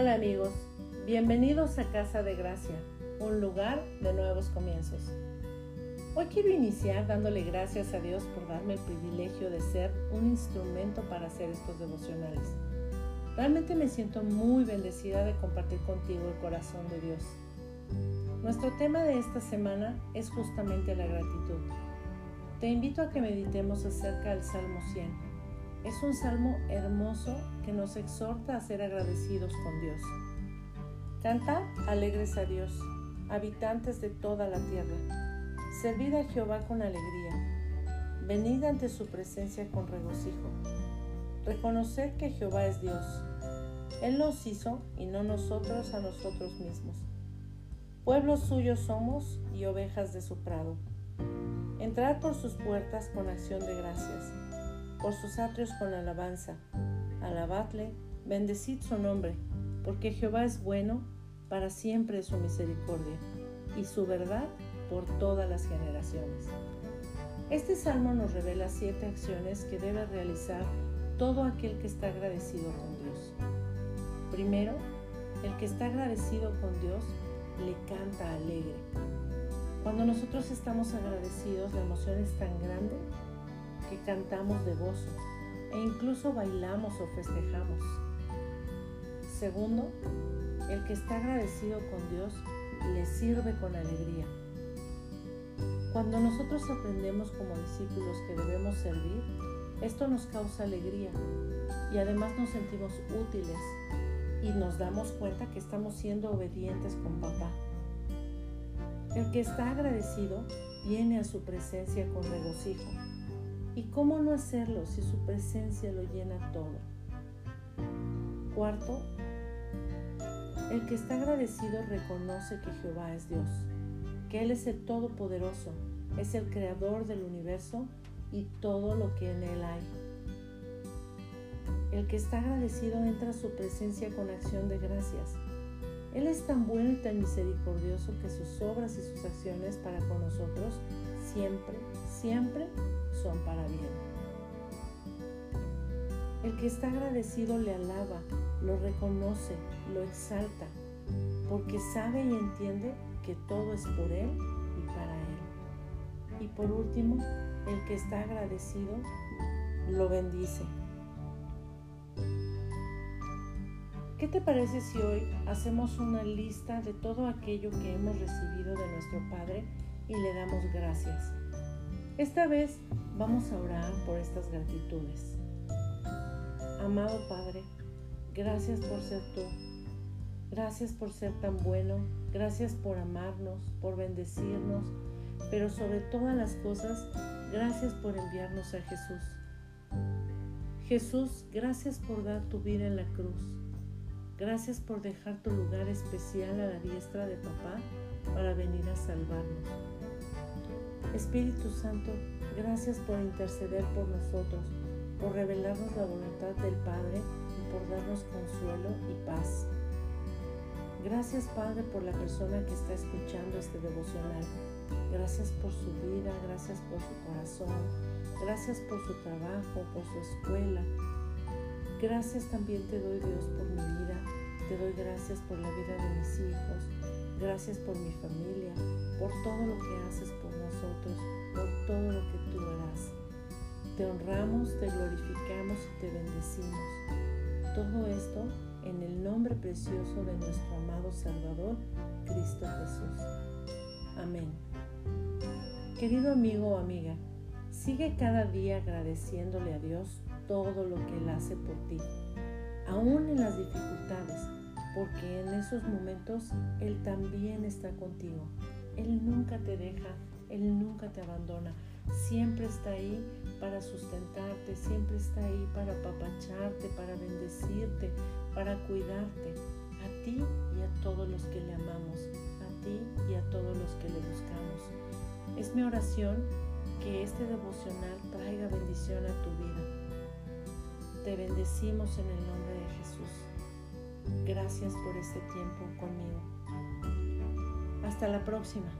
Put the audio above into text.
Hola amigos, bienvenidos a Casa de Gracia, un lugar de nuevos comienzos. Hoy quiero iniciar dándole gracias a Dios por darme el privilegio de ser un instrumento para hacer estos devocionales. Realmente me siento muy bendecida de compartir contigo el corazón de Dios. Nuestro tema de esta semana es justamente la gratitud. Te invito a que meditemos acerca del Salmo 100. Es un salmo hermoso que nos exhorta a ser agradecidos con Dios. Cantad alegres a Dios, habitantes de toda la tierra. Servid a Jehová con alegría. Venid ante su presencia con regocijo. Reconoced que Jehová es Dios. Él nos hizo y no nosotros a nosotros mismos. Pueblos suyos somos y ovejas de su prado. Entrad por sus puertas con acción de gracias, por sus atrios con alabanza. Alabadle, bendecid su nombre porque Jehová es bueno, para siempre su misericordia, y su verdad por todas las generaciones. Este salmo nos revela siete acciones que debe realizar todo aquel que está agradecido con Dios. Primero, el que está agradecido con Dios le canta alegre. Cuando nosotros estamos agradecidos, la emoción es tan grande que cantamos de gozo e incluso bailamos o festejamos. Segundo, el que está agradecido con Dios le sirve con alegría. Cuando nosotros aprendemos como discípulos que debemos servir, esto nos causa alegría y además nos sentimos útiles y nos damos cuenta que estamos siendo obedientes con papá. El que está agradecido viene a su presencia con regocijo. ¿Y cómo no hacerlo si su presencia lo llena todo? Cuarto, el que está agradecido reconoce que Jehová es Dios, que Él es el Todopoderoso, es el Creador del universo y todo lo que en Él hay. El que está agradecido entra a su presencia con acción de gracias. Él es tan bueno y tan misericordioso que sus obras y sus acciones para con nosotros siempre, siempre son para bien. El que está agradecido le alaba, lo reconoce, lo exalta, porque sabe y entiende que todo es por Él y para Él. Y por último, el que está agradecido lo bendice. ¿Qué te parece si hoy hacemos una lista de todo aquello que hemos recibido de nuestro Padre y le damos gracias? Esta vez vamos a orar por estas gratitudes. Amado Padre, gracias por ser tú. Gracias por ser tan bueno. Gracias por amarnos, por bendecirnos. Pero sobre todas las cosas, gracias por enviarnos a Jesús. Jesús, gracias por dar tu vida en la cruz. Gracias por dejar tu lugar especial a la diestra de papá para venir a salvarnos. Espíritu Santo, gracias por interceder por nosotros, por revelarnos la voluntad del Padre y por darnos consuelo y paz. Gracias Padre por la persona que está escuchando este devocional. Gracias por su vida, gracias por su corazón, gracias por su trabajo, por su escuela, Gracias también te doy Dios por mi vida, te doy gracias por la vida de mis hijos, gracias por mi familia, por todo lo que haces por nosotros, por todo lo que tú harás. Te honramos, te glorificamos y te bendecimos. Todo esto en el nombre precioso de nuestro amado Salvador, Cristo Jesús. Amén. Querido amigo o amiga, sigue cada día agradeciéndole a Dios todo lo que Él hace por ti, aún en las dificultades, porque en esos momentos Él también está contigo. Él nunca te deja, Él nunca te abandona, siempre está ahí para sustentarte, siempre está ahí para apapacharte, para bendecirte, para cuidarte, a ti y a todos los que le amamos, a ti y a todos los que le buscamos. Es mi oración que este devocional traiga bendición a tu vida te bendecimos en el nombre. Gracias por este tiempo conmigo. Hasta la próxima.